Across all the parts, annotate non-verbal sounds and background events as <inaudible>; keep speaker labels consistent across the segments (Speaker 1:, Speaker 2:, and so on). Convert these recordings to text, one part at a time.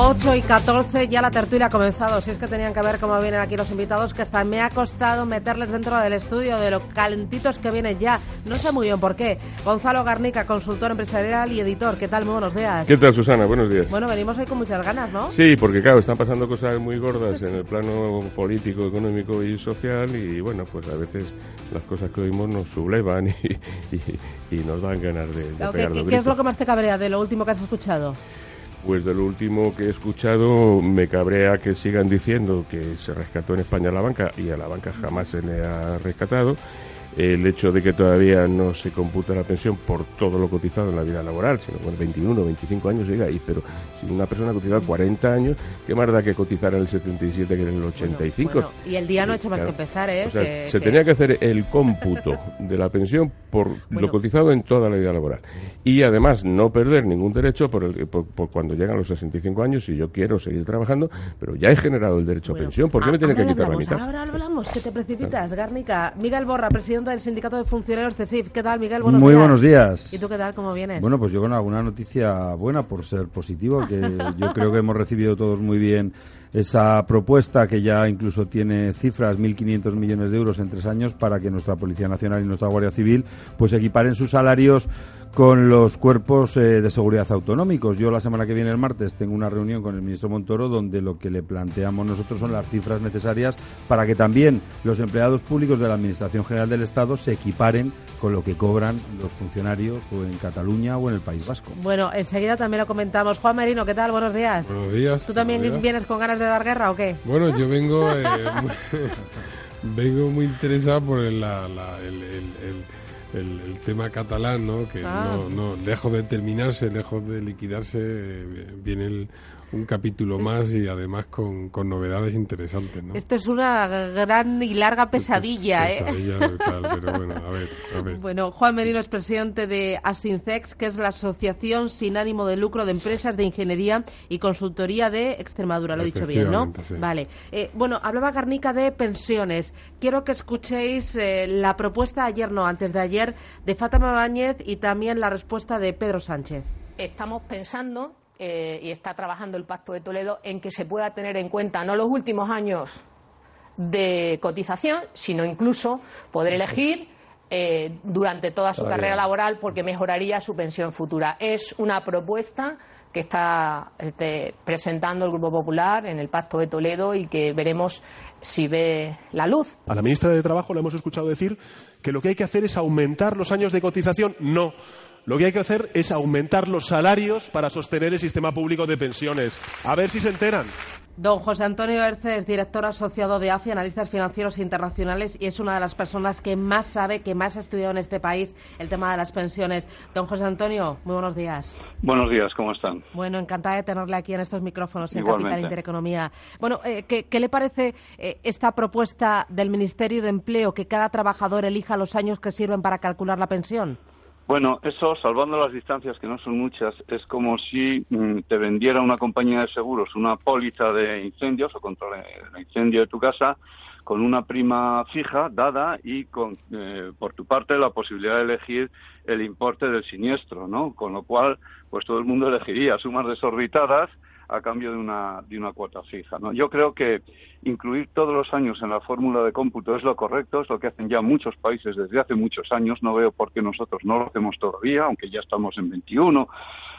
Speaker 1: 8 y 14, ya la tertulia ha comenzado. Si es que tenían que ver cómo vienen aquí los invitados, que hasta me ha costado meterles dentro del estudio de lo calentitos que vienen ya. No sé muy bien por qué. Gonzalo Garnica, consultor empresarial y editor. ¿Qué tal? Muy buenos días.
Speaker 2: ¿Qué tal, Susana? Buenos días.
Speaker 1: Bueno, venimos hoy con muchas ganas, ¿no?
Speaker 2: Sí, porque claro, están pasando cosas muy gordas en el plano político, económico y social y bueno, pues a veces las cosas que oímos nos sublevan y, nos dan ganas de,
Speaker 1: de ¿Qué es lo que más te cabrea de lo último que has escuchado?
Speaker 2: Pues de lo último que he escuchado me cabrea que sigan diciendo que se rescató en España la banca y a la banca jamás se le ha rescatado el hecho de que todavía no se computa la pensión por todo lo cotizado en la vida laboral, sino con 21, 25 años llega ahí, pero si una persona ha cotizado 40 años, ¿qué más da que cotizar en el 77 que en el 85?
Speaker 1: y el día no ha hecho más que empezar, ¿eh?
Speaker 2: se tenía que hacer el cómputo de la pensión por <laughs> lo cotizado en toda la vida laboral. Y además no perder ningún derecho por, el, por, cuando llegan los 65 años, si yo quiero seguir trabajando, pero ya he generado el derecho a pensión, ¿por qué me tiene que quitar la mitad?
Speaker 1: Ahora hablamos, que te precipitas, Garnica. Miguel Borra, presidente del Sindicato de Funcionarios CESIF. ¿Qué tal, Miguel?
Speaker 3: Buenos Muy buenos días.
Speaker 1: ¿Y tú qué tal? ¿Cómo vienes?
Speaker 3: Bueno, pues yo con alguna noticia buena por ser positivo, que yo <laughs> creo que hemos recibido todos muy bien esa propuesta que ya incluso tiene cifras 1.500 millones de euros en tres años para que nuestra Policía Nacional y nuestra Guardia Civil pues equiparen sus salarios con los cuerpos eh, de seguridad autonómicos. Yo la semana que viene, el martes, tengo una reunión con el ministro Montoro donde lo que le planteamos nosotros son las cifras necesarias para que también los empleados públicos de la Administración General del Estado se equiparen con lo que cobran los funcionarios o en Cataluña o en el País Vasco.
Speaker 1: Bueno, enseguida también lo comentamos. Juan Merino, ¿qué tal? Buenos días.
Speaker 4: Buenos días.
Speaker 1: ¿Tú también vienes con ganas de dar guerra o qué?
Speaker 4: Bueno, yo vengo, eh, <laughs> <laughs> vengo muy interesado por el, el, tema catalán, ¿no? Que ah. no, no, lejos de terminarse, lejos de liquidarse, eh, viene el, un capítulo más y además con, con, novedades interesantes. ¿no?
Speaker 1: Esto es una gran y larga pesadilla.
Speaker 4: ¿eh? pero bueno, a ver, a ver.
Speaker 1: Bueno, Juan Merino es presidente de Asincex, que es la Asociación Sin Ánimo de Lucro de Empresas de Ingeniería y Consultoría de Extremadura. Lo he dicho bien, ¿no? Vale. Eh, bueno, hablaba Garnica de pensiones. Quiero que escuchéis eh, la propuesta ayer, no, antes de ayer, de Fátima Báñez y también la respuesta de Pedro Sánchez.
Speaker 5: Estamos pensando eh, y está trabajando el Pacto de Toledo en que se pueda tener en cuenta no los últimos años de cotización, sino incluso poder elegir eh, durante toda su carrera laboral porque mejoraría su pensión futura. Es una propuesta que está este, presentando el Grupo Popular en el Pacto de Toledo y que veremos si ve la luz.
Speaker 6: A la ministra de Trabajo le hemos escuchado decir que lo que hay que hacer es aumentar los años de cotización. No. Lo que hay que hacer es aumentar los salarios para sostener el sistema público de pensiones. A ver si se enteran.
Speaker 1: Don José Antonio Erce es director asociado de AFI, Analistas Financieros Internacionales, y es una de las personas que más sabe, que más ha estudiado en este país el tema de las pensiones. Don José Antonio, muy buenos días.
Speaker 7: Buenos días, ¿cómo están?
Speaker 1: Bueno, encantada de tenerle aquí en estos micrófonos en Capital Intereconomía. Bueno, eh, ¿qué, le parece eh, esta propuesta del Ministerio de Empleo, que cada trabajador elija los años que sirven para calcular la pensión?
Speaker 7: Bueno, eso, salvando las distancias, que no son muchas, es como si mm, te vendiera una compañía de seguros una póliza de incendios o contra el incendio de tu casa con una prima fija dada y con, eh, por tu parte, la posibilidad de elegir el importe del siniestro, ¿no? Con lo cual, pues todo el mundo elegiría sumas desorbitadas a cambio de una, de una cuota fija. ¿no? Yo creo que incluir todos los años en la fórmula de cómputo es lo correcto, es lo que hacen ya muchos países desde hace muchos años. No veo por qué nosotros no lo hacemos todavía, aunque ya estamos en 21,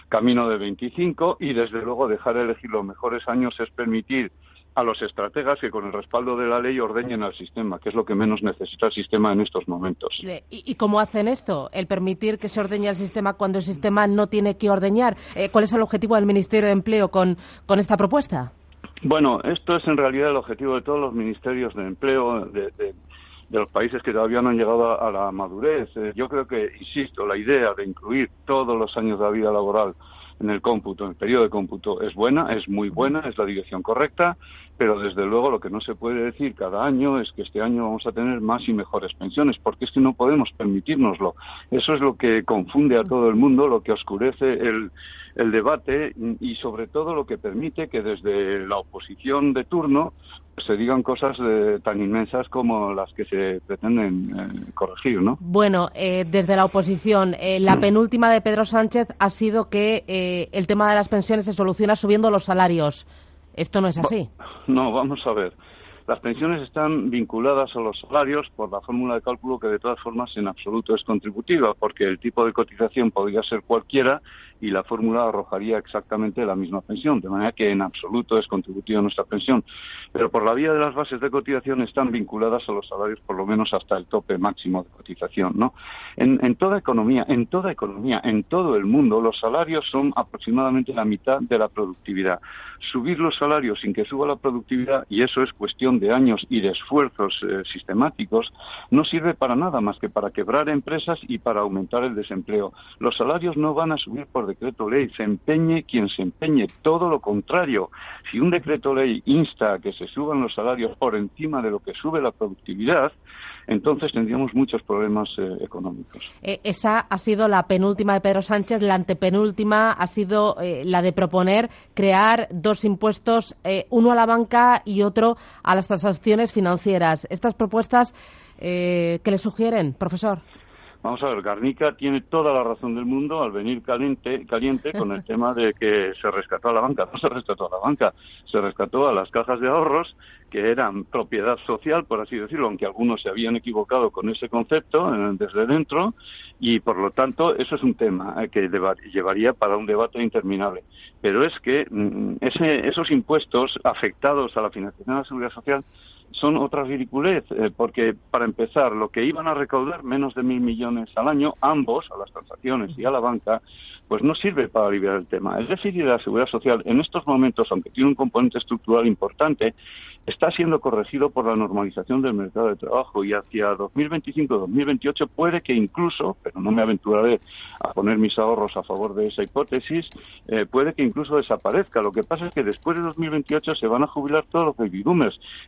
Speaker 7: camino de 25, y desde luego dejar elegir los mejores años es permitir a los estrategas que con el respaldo de la ley ordeñen al sistema, que es lo que menos necesita el sistema en estos momentos.
Speaker 1: ¿Y, cómo hacen esto? El permitir que se ordeñe el sistema cuando el sistema no tiene que ordeñar. Eh, ¿Cuál es el objetivo del Ministerio de Empleo con, con esta propuesta?
Speaker 7: Bueno, esto es en realidad el objetivo de todos los ministerios de empleo de, los países que todavía no han llegado a, la madurez. Eh, yo creo que, insisto, la idea de incluir todos los años de la vida laboral en el cómputo, en el periodo de cómputo, es buena, es muy buena, es la dirección correcta, pero desde luego lo que no se puede decir cada año es que este año vamos a tener más y mejores pensiones, porque es que no podemos permitirnoslo. Eso es lo que confunde a todo el mundo, lo que oscurece el, el debate y sobre todo lo que permite que desde la oposición de turno se digan cosas tan inmensas como las que se pretenden eh, corregir, ¿no?
Speaker 1: Bueno, eh, desde la oposición, eh, la penúltima de Pedro Sánchez ha sido que el tema de las pensiones se soluciona subiendo los salarios. Esto no es así.
Speaker 7: No, vamos a ver. Las pensiones están vinculadas a los salarios por la fórmula de cálculo que de todas formas en absoluto es contributiva, porque el tipo de cotización podría ser cualquiera y la fórmula arrojaría exactamente la misma pensión, de manera que en absoluto es contributiva nuestra pensión. Pero por la vía de las bases de cotización están vinculadas a los salarios por lo menos hasta el tope máximo de cotización, ¿no? En, en toda economía, en toda economía, en todo el mundo, los salarios son aproximadamente la mitad de la productividad. Subir los salarios sin que suba la productividad, y eso es cuestión de años y de esfuerzos eh, sistemáticos, no sirve para nada más que para quebrar empresas y para aumentar el desempleo. Los salarios no van a subir por decreto ley, se empeñe quien se empeñe, todo lo contrario. Si un decreto ley insta a que se suban los salarios por encima de lo que sube la productividad, entonces tendríamos muchos problemas eh, económicos.
Speaker 1: Eh, esa ha sido la penúltima de Pedro Sánchez, la antepenúltima ha sido eh, la de proponer crear dos impuestos, uno a la banca y otro a las transacciones financieras. Estas propuestas, ¿qué le sugieren, profesor?
Speaker 7: Vamos a ver, Garnica tiene toda la razón del mundo al venir caliente, caliente con el <laughs> tema de que se rescató a la banca. No se rescató a la banca, se rescató a las cajas de ahorros que eran propiedad social, por así decirlo, aunque algunos se habían equivocado con ese concepto eh, desde dentro, y por lo tanto eso es un tema eh, que llevaría para un debate interminable. Pero es que mm, ese, esos impuestos afectados a la financiación de la seguridad social son otra ridiculez, eh, porque para empezar, lo que iban a recaudar menos de mil millones al año, ambos, a las transacciones y a la banca, pues no sirve para aliviar el tema. El déficit de la seguridad social en estos momentos, aunque tiene un componente estructural importante, está siendo corregido por la normalización del mercado de trabajo y hacia 2025-2028 puede que incluso, pero no me aventuraré a poner mis ahorros a favor de esa hipótesis, eh, puede que incluso desaparezca. Lo que pasa es que después de 2028 se van a jubilar todos los baby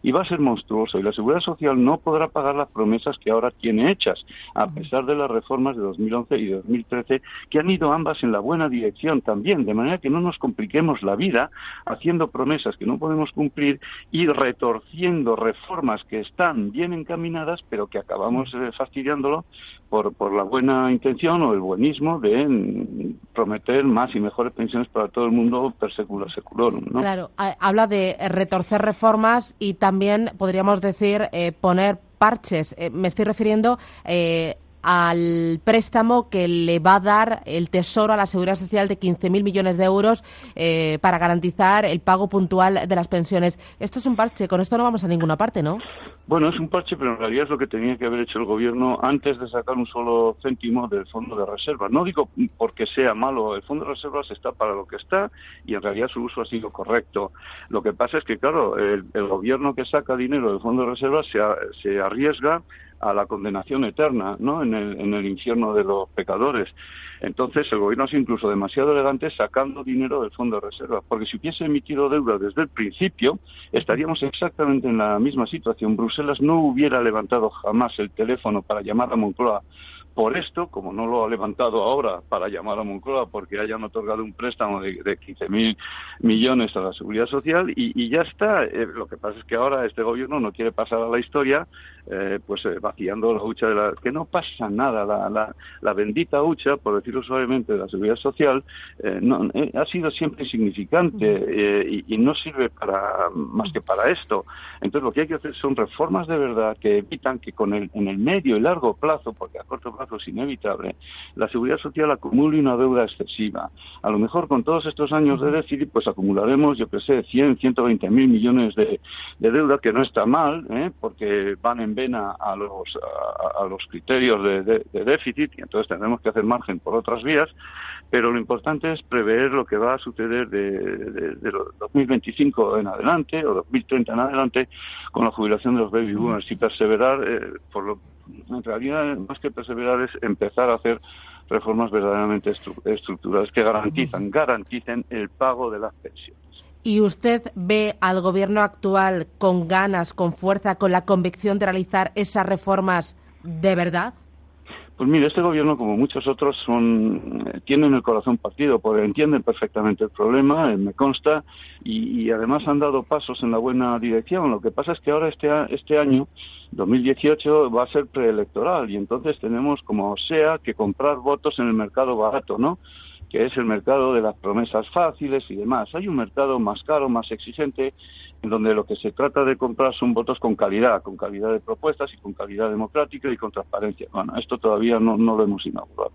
Speaker 7: y va a ser monstruoso y la seguridad social no podrá pagar las promesas que ahora tiene hechas, a pesar de las reformas de 2011 y 2013 que han ido ambas en la buena dirección también, de manera que no nos compliquemos la vida haciendo promesas que no podemos cumplir y retorciendo reformas que están bien encaminadas, pero que acabamos eh, fastidiándolo por, por la buena intención o el buenismo de prometer más y mejores pensiones para todo el mundo per secula seculorum. ¿no?
Speaker 1: Claro, habla de retorcer reformas y también podríamos decir eh, poner parches. Eh, me estoy refiriendo al préstamo que le va a dar el Tesoro a la Seguridad Social de 15.000 millones de euros eh, para garantizar el pago puntual de las pensiones. Esto es un parche, con esto no vamos a ninguna parte, ¿no?
Speaker 7: Bueno, es un parche, pero en realidad es lo que tenía que haber hecho el Gobierno antes de sacar un solo céntimo del Fondo de Reserva. No digo porque sea malo, el Fondo de Reservas está para lo que está y en realidad su uso ha sido correcto. Lo que pasa es que, claro, el, Gobierno que saca dinero del Fondo de Reserva se, se arriesga a la condenación eterna, ¿no? En el, en el infierno de los pecadores. Entonces, el gobierno es incluso demasiado elegante sacando dinero del fondo de reserva, porque si hubiese emitido deuda desde el principio, estaríamos exactamente en la misma situación. Bruselas no hubiera levantado jamás el teléfono para llamar a Moncloa por esto, como no lo ha levantado ahora para llamar a Moncloa porque hayan otorgado un préstamo de, de 15.000 millones a la seguridad social y, ya está. Eh, lo que pasa es que ahora este gobierno no quiere pasar a la historia eh, pues eh, vaciando la hucha de la que no pasa nada la, la, la bendita hucha por decirlo suavemente de la seguridad social eh, no, ha sido siempre insignificante y, y, no sirve para más que para esto entonces lo que hay que hacer son reformas de verdad que evitan que con el en el medio y largo plazo porque a corto plazo es inevitable la seguridad social acumule una deuda excesiva. A lo mejor con todos estos años de déficit pues acumularemos yo que sé 100 120 mil millones de, de deuda que no está mal porque van en vena a los, a, los criterios de, déficit y entonces tendremos que hacer margen por otras vías, pero lo importante es prever lo que va a suceder de, de, 2025 en adelante o 2030 en adelante con la jubilación de los baby boomers y perseverar, eh, por lo, en realidad más que perseverar es empezar a hacer reformas verdaderamente estructurales que garantizan, garanticen el pago de las pensiones.
Speaker 1: ¿Y usted ve al gobierno actual con ganas, con fuerza, con la convicción de realizar esas reformas de verdad?
Speaker 7: Pues mire, este gobierno, como muchos otros, son, eh, tienen el corazón partido, porque entienden perfectamente el problema, eh, me consta, y, además han dado pasos en la buena dirección. Lo que pasa es que ahora este, este año, 2018, va a ser preelectoral, y entonces tenemos, como sea, que comprar votos en el mercado barato, ¿no? Que es el mercado de las promesas fáciles y demás. Hay un mercado más caro, más exigente, en donde lo que se trata de comprar son votos con calidad, con calidad de propuestas y con calidad democrática y con transparencia. Bueno, esto todavía no, no lo hemos inaugurado.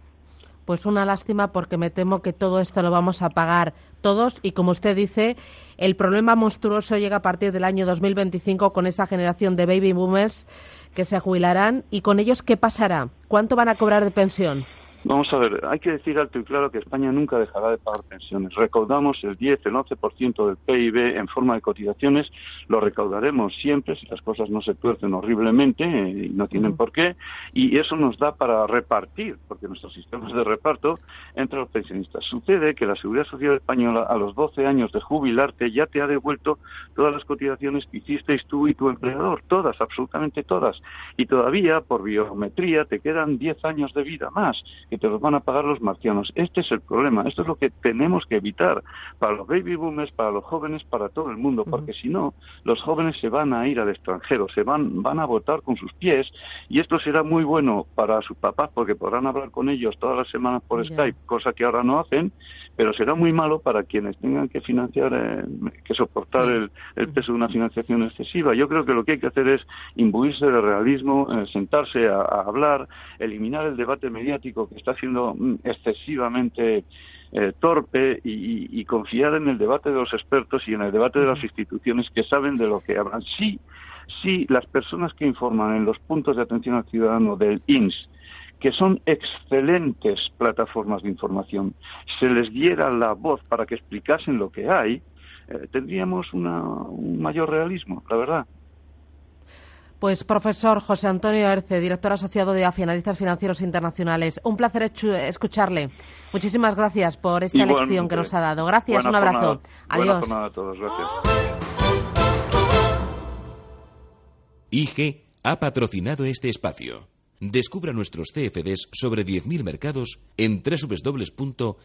Speaker 1: Pues una lástima porque me temo que todo esto lo vamos a pagar todos y como usted dice, el problema monstruoso llega a partir del año 2025 con esa generación de baby boomers que se jubilarán y con ellos ¿qué pasará? ¿Cuánto van a cobrar de pensión?
Speaker 7: Vamos a ver, hay que decir alto y claro que España nunca dejará de pagar pensiones. Recaudamos el 10, el 11% del PIB en forma de cotizaciones, lo recaudaremos siempre si las cosas no se tuercen horriblemente eh, y no tienen por qué, y eso nos da para repartir, porque nuestro sistema es de reparto entre los pensionistas. Sucede que la Seguridad Social Española a los 12 años de jubilarte ya te ha devuelto todas las cotizaciones que hicisteis tú y tu empleador, todas, absolutamente todas, y todavía por biometría te quedan 10 años de vida más te los van a pagar los marcianos. Este es el problema, esto es lo que tenemos que evitar para los baby boomers, para los jóvenes, para todo el mundo, porque si no, los jóvenes se van a ir al extranjero, se van, van a votar con sus pies y esto será muy bueno para sus papás porque podrán hablar con ellos todas las semanas por Skype, cosa que ahora no hacen, pero será muy malo para quienes tengan que financiar, eh, que soportar el, peso de una financiación excesiva. Yo creo que lo que hay que hacer es imbuirse de realismo, eh, sentarse a, hablar, eliminar el debate mediático que está siendo mm, excesivamente eh, torpe y, confiar en el debate de los expertos y en el debate de las instituciones que saben de lo que hablan. Sí, sí, las personas que informan en los puntos de atención al ciudadano del INS que son excelentes plataformas de información, se les diera la voz para que explicasen lo que hay, eh, tendríamos un mayor realismo, la verdad.
Speaker 1: Pues profesor José Antonio Erce, director asociado de AFI, Analistas Financieros Internacionales. Un placer escucharle. Muchísimas gracias por esta lección que nos ha dado. Gracias, un abrazo. Adiós.
Speaker 7: a todos, gracias.
Speaker 8: IG ha patrocinado este espacio. Descubra nuestros CFDs sobre 10.000 mercados en www.ig.com.